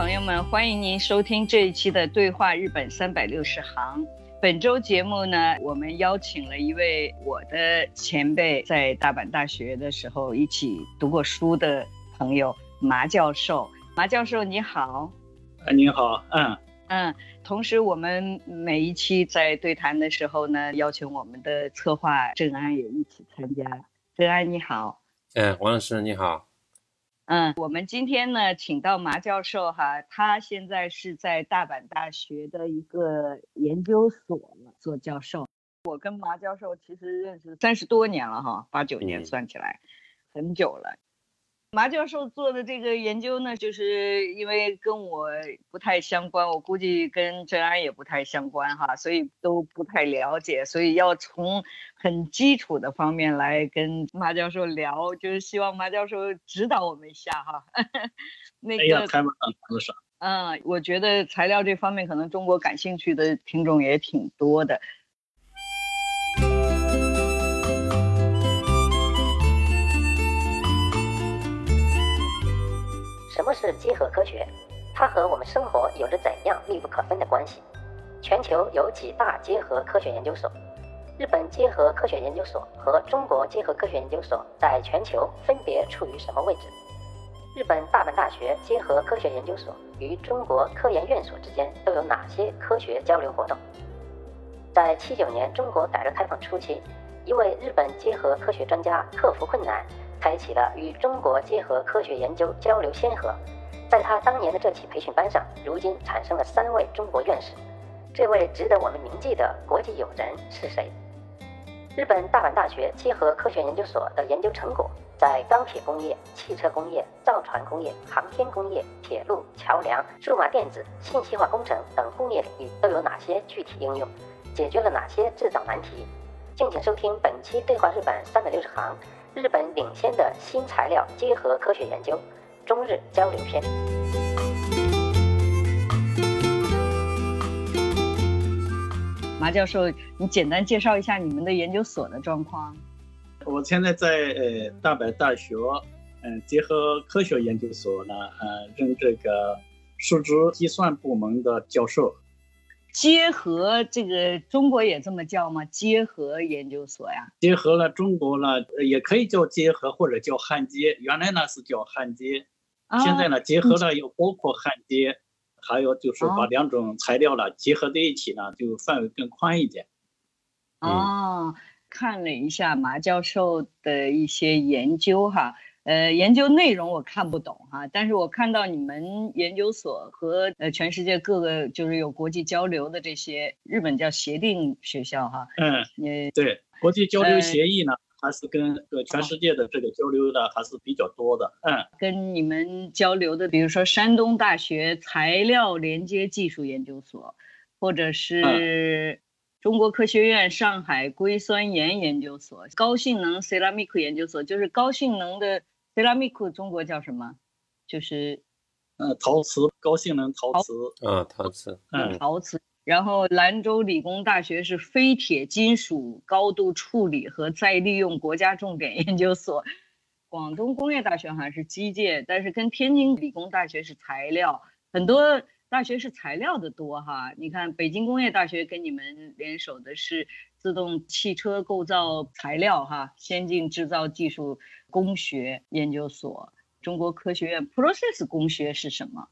朋友们，欢迎您收听这一期的《对话日本三百六十行》。本周节目呢，我们邀请了一位我的前辈，在大阪大学的时候一起读过书的朋友麻教授。麻教授，你好。啊，你好。嗯嗯。同时，我们每一期在对谈的时候呢，邀请我们的策划郑安也一起参加。郑安，你好。哎，王老师，你好。嗯，我们今天呢，请到麻教授哈，他现在是在大阪大学的一个研究所做教授。我跟麻教授其实认识三十多年了哈，八九年算起来，很久了。马教授做的这个研究呢，就是因为跟我不太相关，我估计跟真安也不太相关哈，所以都不太了解，所以要从很基础的方面来跟马教授聊，就是希望马教授指导我们一下哈。那个，开门嗯，我觉得材料这方面可能中国感兴趣的听众也挺多的。什么是结合科学？它和我们生活有着怎样密不可分的关系？全球有几大结合科学研究所？日本结合科学研究所和中国结合科学研究所在全球分别处于什么位置？日本大阪大学结合科学研究所与中国科研院所之间都有哪些科学交流活动？在七九年中国改革开放初期，一位日本结合科学专家克服困难。开启了与中国结合科学研究交流先河，在他当年的这起培训班上，如今产生了三位中国院士。这位值得我们铭记的国际友人是谁？日本大阪大学结合科学研究所的研究成果，在钢铁工业、汽车工业、造船工业、航天工业、铁路、桥梁、数码电子、信息化工程等工业领域都有哪些具体应用？解决了哪些制造难题？敬请收听本期《对话日本三百六十行》。日本领先的新材料结合科学研究，中日交流篇。马教授，你简单介绍一下你们的研究所的状况。我现在在呃大阪大学，嗯，结合科学研究所呢，呃，任这个数值计算部门的教授。结合这个中国也这么叫吗？结合研究所呀？结合了中国呢，也可以叫结合或者叫焊接。原来呢是叫焊接，现在呢结合了又包括焊接，还有就是把两种材料呢结合在一起呢，就范围更宽一点。哦，看了一下马教授的一些研究哈。呃，研究内容我看不懂哈，但是我看到你们研究所和呃全世界各个就是有国际交流的这些日本叫协定学校哈，嗯，也对，国际交流协议呢，还是跟呃全世界的这个交流的还是比较多的，嗯，跟你们交流的，比如说山东大学材料连接技术研究所，或者是中国科学院上海硅酸盐研究所、高性能 ceramic 研究所，就是高性能的。E a m i c 中国叫什么？就是，呃，陶瓷，高性能陶瓷。啊，陶瓷，嗯，陶瓷。然后兰州理工大学是非铁金属高度处理和再利用国家重点研究所。广东工业大学好像是机械，但是跟天津理工大学是材料。很多大学是材料的多哈。你看北京工业大学跟你们联手的是自动汽车构造材料哈，先进制造技术。工学研究所，中国科学院 Process 工学是什么？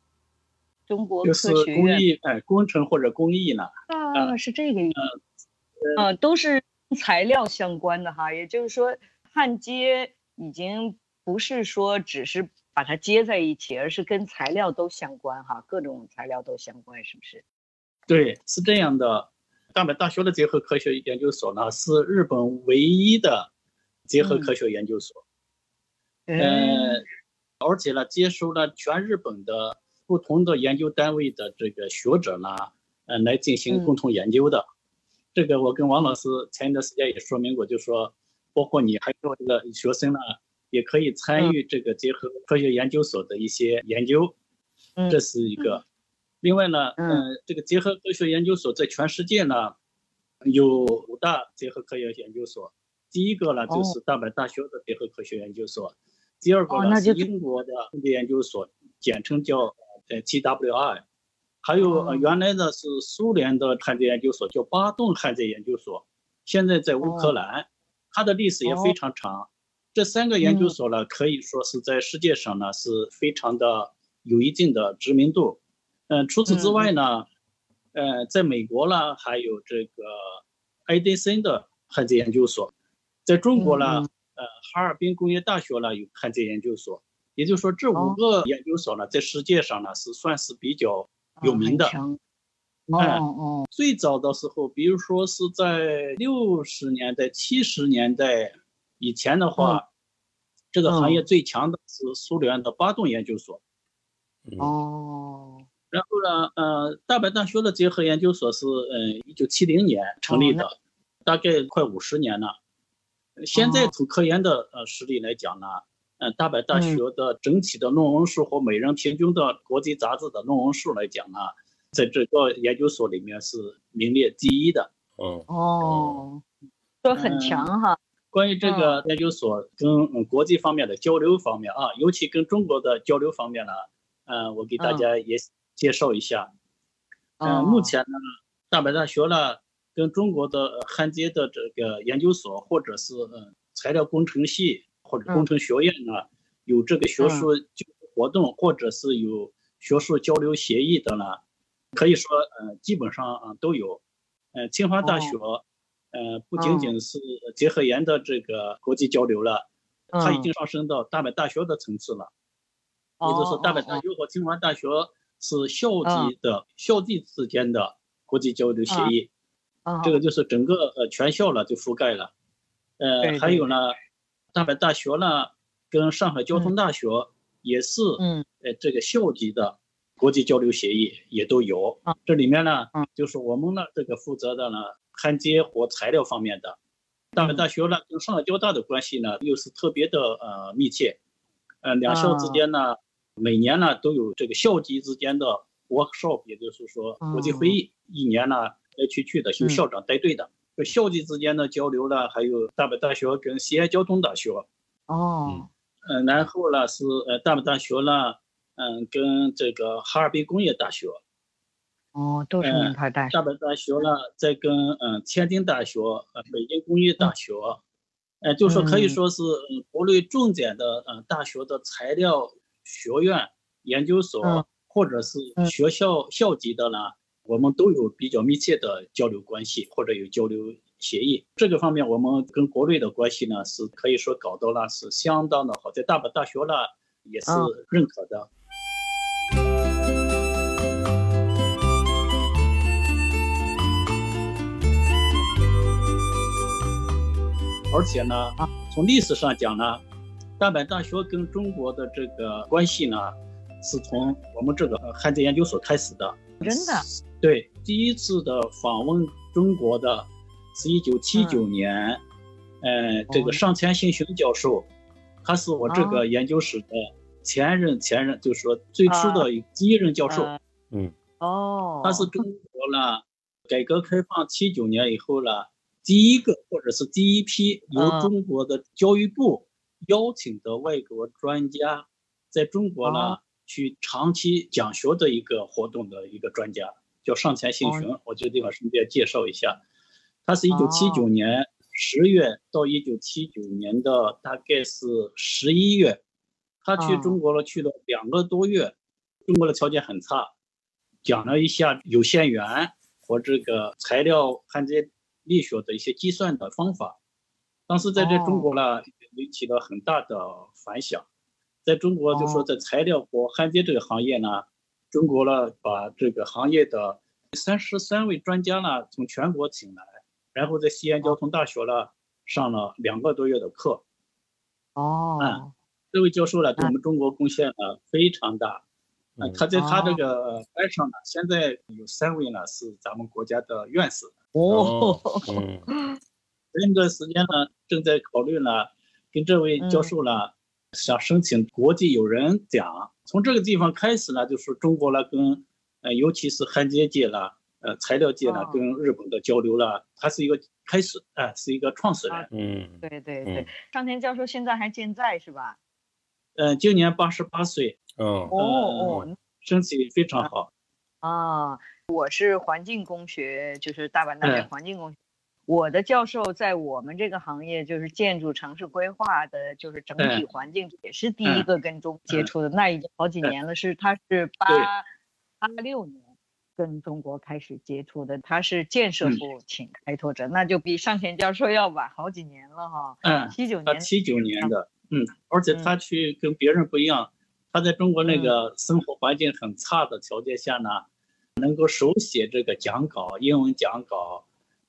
中国科学院艺哎工程或者工艺呢，啊，是这个意思。啊，都是材料相关的哈，也就是说焊接已经不是说只是把它接在一起，而是跟材料都相关哈，各种材料都相关，是不是？对，是这样的。大阪大学的结合科学研究所呢，是日本唯一的结合科学研究所。嗯呃，而且呢，接收了全日本的不同的研究单位的这个学者呢，呃，来进行共同研究的。这个我跟王老师前一段时间也说明过，就说包括你还有这个学生呢，也可以参与这个结合科学研究所的一些研究，嗯这是一个。另外呢，嗯。呃，这个结合科学研究所在全世界呢有五大结合科学研究所，第一个呢哦就是大阪大学的结合科学研究所，第二个呢是英国的空间研究所，简称叫呃 TWI，还有呃哦。原来呢是苏联的焊接研究所，叫巴顿焊接研究所，现在在乌克兰，它的历史也非常长。这三个研究所呢，可以说是在世界上呢是非常的有一定的知名度。嗯、除此之外呢，呃，在美国呢还有这个爱迪生的焊接研究所，在中国呢，嗯呃，哈尔滨工业大学呢有焊接研究所。也就是说，这五哦。个研究所呢，在世界上呢是算是比较有名的。哦哦最早的时候，比如说是在六十年代、七十年代以前的话，这个行业最强的是苏联的巴顿研究所。嗯。哦，然后呢，呃，大阪大学的结合研究所是嗯一九七零年成立的，哦大概快五十年了。现在从科研的呃实力来讲呢，呃，大阪大学的整体的论文数和每人平均的国际杂志的论文数来讲呢，在这个研究所里面是名列第一的。嗯哦，都很强哈，关于这个研究所跟嗯国际方面的交流方面啊，尤其跟中国的交流方面呢，呃，我给大家也介绍一下。嗯、哦目前呢，大阪大学呢跟中国的呃焊接的这个研究所，或者是嗯材料工程系或者工程学院呢，有这个学术活动，或者是有学术交流协议的呢，可以说呃基本上啊都有。呃，清华大学，呃不仅仅是结合研的这个国际交流了，它已经上升到大阪大学的层次了。也就是说，大阪大学和清华大学是校际的校际之间的国际交流协议，哦这个。就是整个呃全校了就覆盖了。呃，还有呢，大阪大学呢跟上海交通大学也是嗯。呃这个校级的国际交流协议也都有啊。这里面呢嗯，就是我们呢这个负责的呢焊接和材料方面的。大阪大学呢跟上海交大的关系呢又是特别的呃密切，呃两校之间呢。每年呢都有这个校级之间的 workshop，也就是说国际会议，一年呢来去去的，由校长带队的。这校级之间的交流呢，还有大阪大学跟西安交通大学，哦，嗯，然后呢是呃大阪大学呢，嗯，跟这个哈尔滨工业大学，哦，都是名牌大学大，阪大学呢再跟嗯天津大学、呃北京工业大学，呃，就说可以说是嗯国内重点的嗯大学的材料。学院、研究所、嗯、或者是学校校级的呢，我们都有比较密切的交流关系，或者有交流协议。这个方面，我们跟国内的关系呢，是可以说搞到了是相当的好，在大阪大学呢也是认可的。而且呢，从历史上讲呢。大阪大学跟中国的这个关系呢，是从我们这个汉字研究所开始的。真的？对，第一次的访问中国的，是一九七九年，嗯、呃，这个上田信雄教授，他是我这个研究室的前任前任，就是说最初的第一任教授。嗯。哦。他是中国呢，改革开放七九年以后呢，第一个或者是第一批由中国的教育部。邀请的外国专家，在中国呢、哦、去长期讲学的一个活动的一个专家，叫上田信雄。哦、我这个地方顺便介绍一下，他是一九七九年十月到一九七九年的大概是十一月，他去中国了，去了两个多月。中国的条件很差，讲了一下有限元和这个材料焊接力学的一些计算的方法。当时在这中国呢，引起了很大的反响。在中国，就说在材料和焊接这个行业呢，中国呢把这个行业的三十三位专家呢从全国请来，然后在西安交通大学呢上了两个多月的课。哦，嗯，这位教授呢对我们中国贡献呢非常大。嗯，他在他这个班上呢，现在有三位呢是咱们国家的院士。哦，嗯。这段时间呢，正在考虑呢，跟这位教授呢，想申请国际友人奖。从这个地方开始呢，就是中国呢跟，呃，尤其是焊接界呢，呃，材料界呢，跟日本的交流了，他是一个开始，哎，是一个创始人。嗯，对对对，上田教授现在还健在是吧？嗯，今年八十八岁。哦哦哦，身体非常好。啊，我是环境工学，就是大阪大学环境工学。我的教授在我们这个行业，就是建筑城市规划的，就是整体环境也是第一个跟中接触的，那已经好几年了。是他是八八六年跟中国开始接触的，他是建设部请开拓者，那就比上田教授要晚好几年了哈。嗯，七九年，七九年的，嗯，而且他去跟别人不一样，他在中国那个生活环境很差的条件下呢，能够手写这个讲稿，英文讲稿。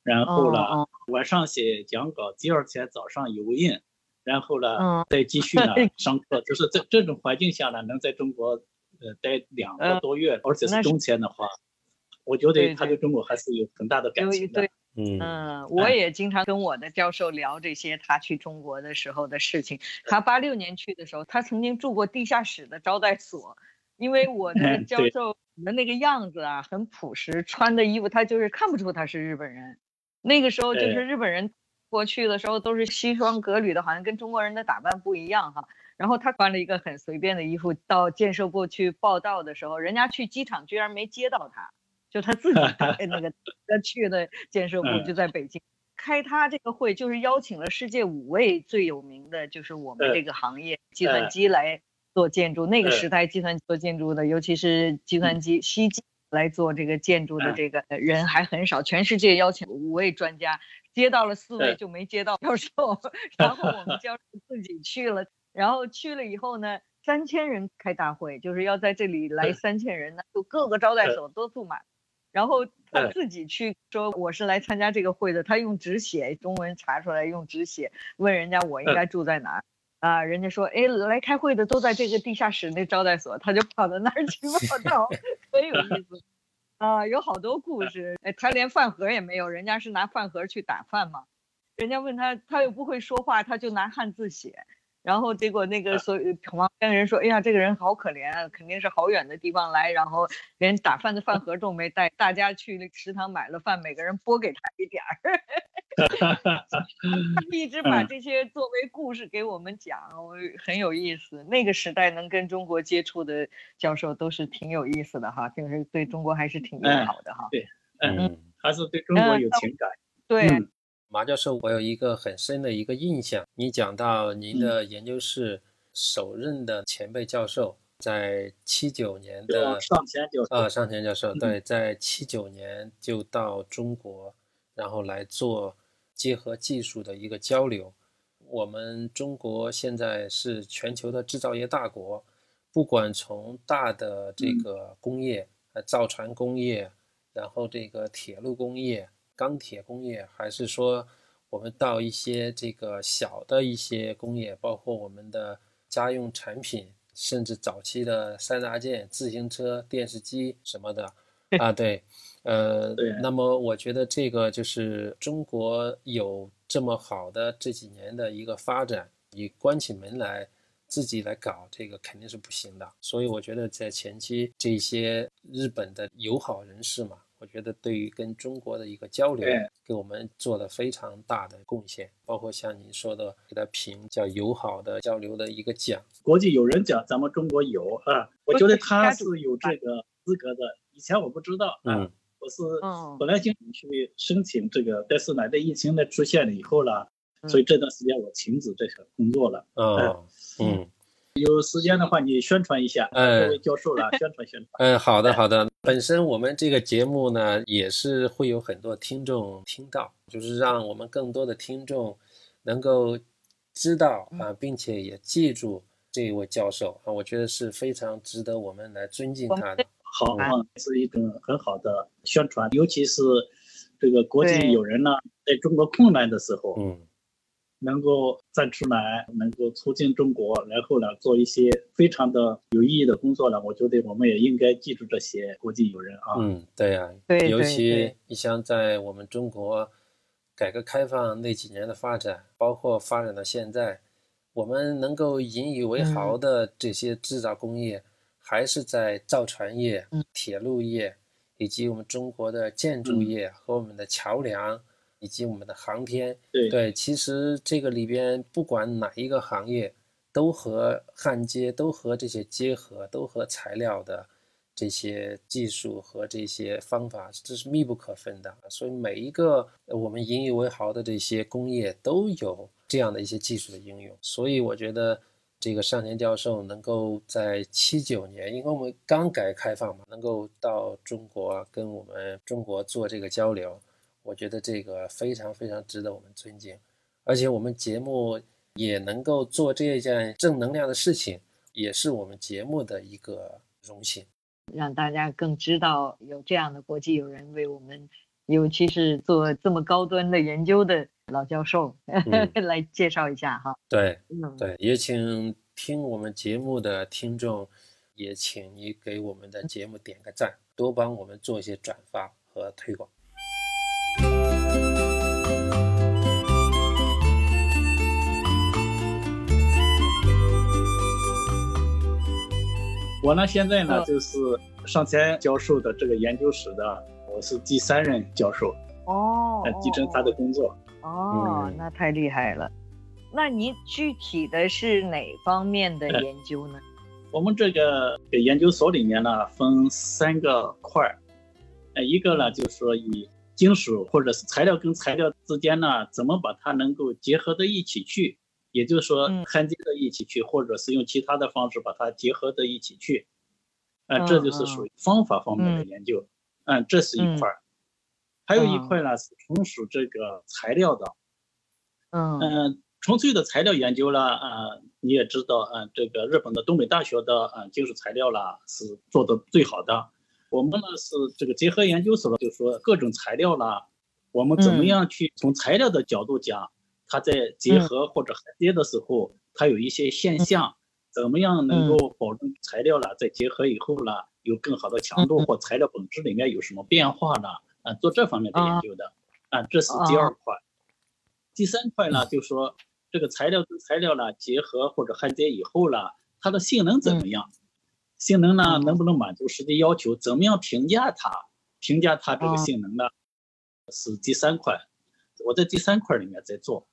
然后呢，晚上写讲稿，第二天早上油印，然后呢，再继续呢上课。就是在这种环境下呢，能在中国呃待两个多月，而且是冬天的话，我觉得他对中国还是有很大的感情的。嗯，我也经常跟我的教授聊这些他去中国的时候的事情。他八六年去的时候，他曾经住过地下室的招待所，因为我 的教授的那个样子啊，很朴实，穿的衣服他就是看不出他是日本人。那个时候就是日本人过去的时候都是西装革履的，好像跟中国人的打扮不一样哈。然后他穿了一个很随便的衣服到建设部去报道的时候，人家去机场居然没接到他，就他自己那个 他去的建设部就在北京开他这个会，就是邀请了世界五位最有名的就是我们这个行业计算机来做建筑。那个时代计算机做建筑的，尤其是计算机西机。来做这个建筑的这个人还很少，全世界邀请五位专家，接到了四位就没接到教授，然后我们教授 自己去了，然后去了以后呢，三千人开大会，就是要在这里来三千人呢，就各个招待所都住满，然后他自己去说我是来参加这个会的，他用纸写中文查出来，用纸写问人家我应该住在哪儿。啊，人家说，哎，来开会的都在这个地下室那招待所，他就跑到那儿去报 道，很有意思。啊，有好多故事。哎，他连饭盒也没有，人家是拿饭盒去打饭嘛。人家问他，他又不会说话，他就拿汉字写。然后结果那个所旁边的人说，哎呀，这个人好可怜啊，肯定是好远的地方来，然后连打饭的饭盒都没带。大家去那食堂买了饭，每个人拨给他一点儿。他 一直把这些作为故事给我们讲，很有意思。那个时代能跟中国接触的教授都是挺有意思的哈，就是对中国还是挺友好的哈。对，嗯，还是对中国有情感。对，马教授，我有一个很深的一个印象。你讲到您的研究室首任的前辈教授，在七九年的上前教授啊，上前教授对，在七九年就到中国，然后来做。结合技术的一个交流，我们中国现在是全球的制造业大国，不管从大的这个工业，呃，造船工业，然后这个铁路工业、钢铁工业，还是说我们到一些这个小的一些工业，包括我们的家用产品，甚至早期的三大件、自行车、电视机什么的，啊，对。呃，那么我觉得这个就是中国有这么好的这几年的一个发展，你关起门来自己来搞这个肯定是不行的。所以我觉得在前期这些日本的友好人士嘛，我觉得对于跟中国的一个交流，给我们做了非常大的贡献。包括像您说的，给他评叫友好的交流的一个奖，国际友人奖，咱们中国有啊，我觉得他是有这个资格的。以前我不知道啊。我是本来就去申请这个，但是呢，在疫情的出现了以后了，所以这段时间我停止这个工作了。嗯嗯，有时间的话，你宣传一下，这位教授了，宣传宣传。嗯，好的好的。本身我们这个节目呢，也是会有很多听众听到，就是让我们更多的听众能够知道啊，并且也记住这一位教授啊，我觉得是非常值得我们来尊敬他的。好啊，是一种很好的宣传，尤其是这个国际友人呢，在中国困难的时候，嗯。能够站出来，能够促进中国，然后呢，做一些非常的有意义的工作呢。我觉得我们也应该记住这些国际友人啊。嗯，对呀，对，尤其你像在我们中国改革开放那几年的发展，包括发展到现在，我们能够引以为豪的这些制造工业，还是在造船业、铁路业，以及我们中国的建筑业和我们的桥梁。以及我们的航天，对，其实这个里边不管哪一个行业，都和焊接，都和这些结合，都和材料的这些技术和这些方法，这是密不可分的。所以每一个我们引以为豪的这些工业都有这样的一些技术的应用。所以我觉得这个上田教授能够在七九年，因为我们刚改革开放嘛，能够到中国跟我们中国做这个交流。我觉得这个非常非常值得我们尊敬，而且我们节目也能够做这一件正能量的事情，也是我们节目的一个荣幸，让大家更知道有这样的国际友人为我们，尤其是做这么高端的研究的老教授 来介绍一下哈。对，对，也请听我们节目的听众，也请你给我们的节目点个赞，多帮我们做一些转发和推广。我呢，现在呢就是上田教授的这个研究室的，我是第三任教授哦，继承他的工作哦，那太厉害了。那您具体的是哪方面的研究呢？我们这个研究所里面呢分三个块儿，呃，一个呢就是说以金属或者是材料跟材料之间呢，怎么把它能够结合到一起去？也就是说，焊接到一起去，或者是用其他的方式把它结合到一起去，啊，这就是属于方法方面的研究。嗯，这是一块儿，还有一块呢是纯属这个材料的。嗯嗯，纯粹的材料研究了啊，你也知道啊，这个日本的东北大学的啊金属材料啦是做的最好的。我们呢是这个结合研究所，就说各种材料啦，我们怎么样去从材料的角度讲？它在结合或者焊接的时候，它有一些现象，怎么样能够保证材料呢？在结合以后呢，有更好的强度或材料本质里面有什么变化呢？啊，做这方面的研究的，啊，这是第二块。第三块呢，就说这个材料跟材料呢结合或者焊接以后呢，它的性能怎么样？性能呢能不能满足实际要求？怎么样评价它？评价它这个性能呢？是第三块。我在第三块里面在做。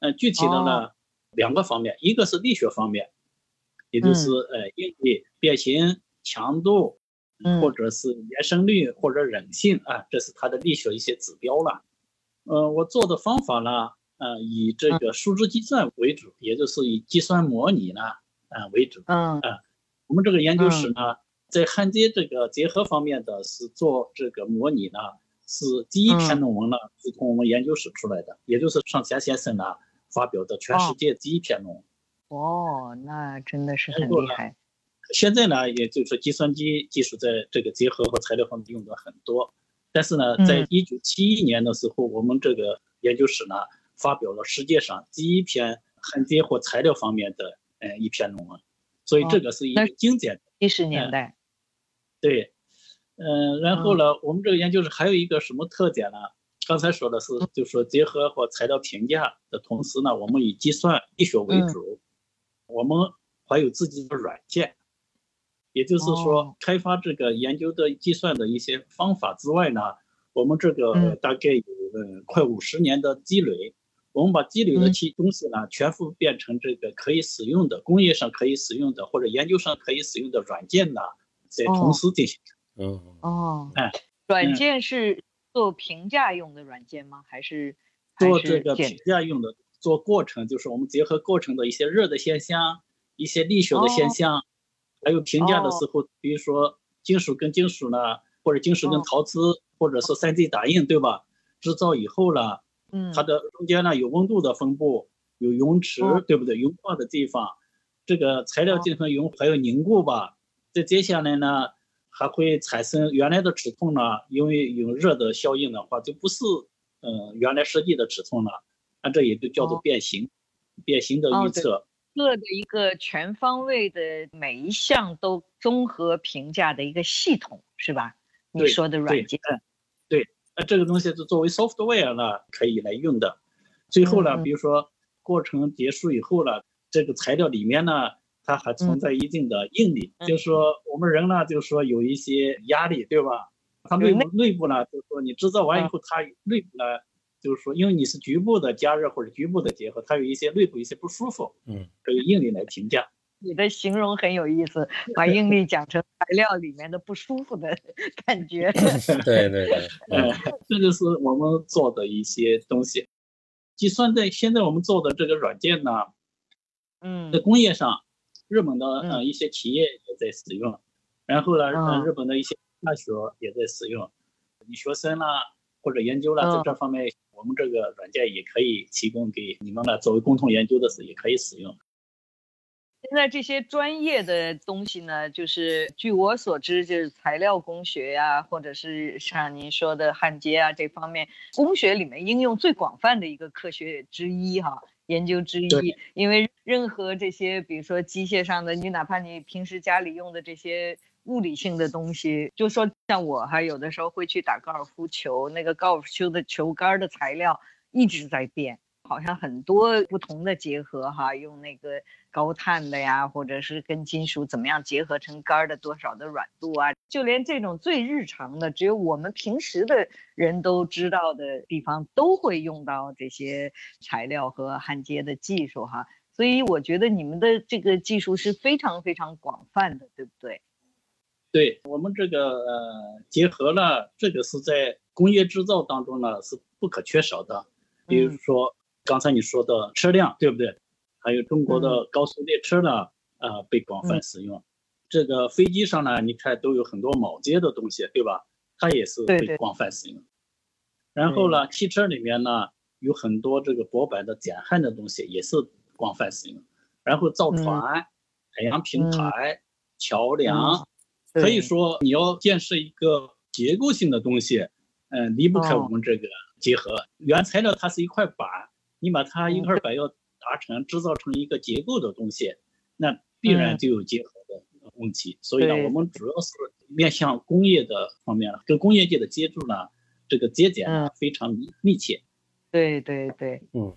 嗯，具体的呢，两个方面，一个是力学方面，也就是呃，应力、变形、强度，或者是延伸率或者韧性啊，这是它的力学一些指标了。呃，我做的方法呢，呃，以这个数值计算为主，也就是以计算模拟呢，啊为主。嗯啊，我们这个研究室呢，在焊接这个结合方面的是做这个模拟呢，是第一篇论文呢，是从我们研究室出来的，也就是上田先生呢。发表的全世界第一篇论文哦，那真的是很厉害。现在呢，也就是说计算机技术在这个结合和材料方面用的很多。但是呢，在一九七一年的时候，我们这个研究室呢，发表了世界上第一篇焊接或材料方面的呃一篇论文。所以这个是一个经典。七十年代。对，嗯，然后呢，我们这个研究室还有一个什么特点呢？刚才说的是，就是说结合或材料评价的同时呢，我们以计算力学为主，我们还有自己的软件，也就是说，开发这个研究的计算的一些方法之外呢，我们这个大概有呃快五十年的积累，我们把积累的其东西呢，全部变成这个可以使用的工业上可以使用的或者研究上可以使用的软件呢，在同时进行。嗯。哦，哎，软件是。做评价用的软件吗？还是做这个评价用的？做过程就是我们结合过程的一些热的现象、一些力学的现象，还有评价的时候，比如说金属跟金属呢，或者金属跟陶瓷，或者是 3D 打印，对吧？制造以后了，嗯，它的中间呢有温度的分布，有熔池，对不对？融化的地方，这个材料进行熔，还有凝固吧。再接下来呢，还会产生原来的尺寸呢，因为有热的效应的话，就不是嗯原来设计的尺寸了。那这也就叫做变形，变形的预测。各的一个全方位的每一项都综合评价的一个系统，是吧？你说的软件，对，那这个东西是作为 software 呢可以来用的。最后呢，比如说过程结束以后呢，这个材料里面呢，它还存在一定的应力，就是说我们人呢，就是说有一些压力，对吧？它内部内部呢，就是说你制造完以后，它内部呢。就是说，因为你是局部的加热或者局部的结合，它有一些内部一些不舒服，嗯，这个应力来评价。你的形容很有意思，把应力讲成材料里面的不舒服的 感觉。对 对对，嗯，这就是我们做的一些东西。计算在现在我们做的这个软件呢，嗯，在工业上，日本的呃一些企业也在使用，然后呢，日本的一些大学也在使用，你学生啦或者研究啦在这方面。我们这个软件也可以提供给你们呢，作为共同研究的时候也可以使用。现在这些专业的东西呢，就是据我所知，就是材料工学呀，或者是像您说的焊接啊这方面，工学里面应用最广泛的一个科学之一哈，研究之一。因为任何这些，比如说机械上的，你哪怕你平时家里用的这些。物理性的东西，就说像我还有的时候会去打高尔夫球，那个高尔夫球的球杆的材料一直在变，好像很多不同的结合哈，用那个高碳的呀，或者是跟金属怎么样结合成杆的多少的软度啊，就连这种最日常的，只有我们平时的人都知道的地方，都会用到这些材料和焊接的技术哈。所以我觉得你们的这个技术是非常非常广泛的，对不对？对我们这个呃结合呢，这个是在工业制造当中呢是不可缺少的。比如说刚才你说的车辆，对不对？还有中国的高速列车呢，呃被广泛使用。这个飞机上呢，你看都有很多铆接的东西，对吧？它也是被广泛使用。然后呢，汽车里面呢有很多这个薄板的减焊的东西也是广泛使用。然后造船、海洋平台、桥梁。可以说，你要建设一个结构性的东西，嗯，离不开我们这个结合原材料，它是一块板，你把它一块板要达成制造成一个结构的东西，那必然就有结合的问题。所以呢，我们主要是面向工业的方面了，跟工业界的接触呢，这个节点呢非常密切。对对对，嗯。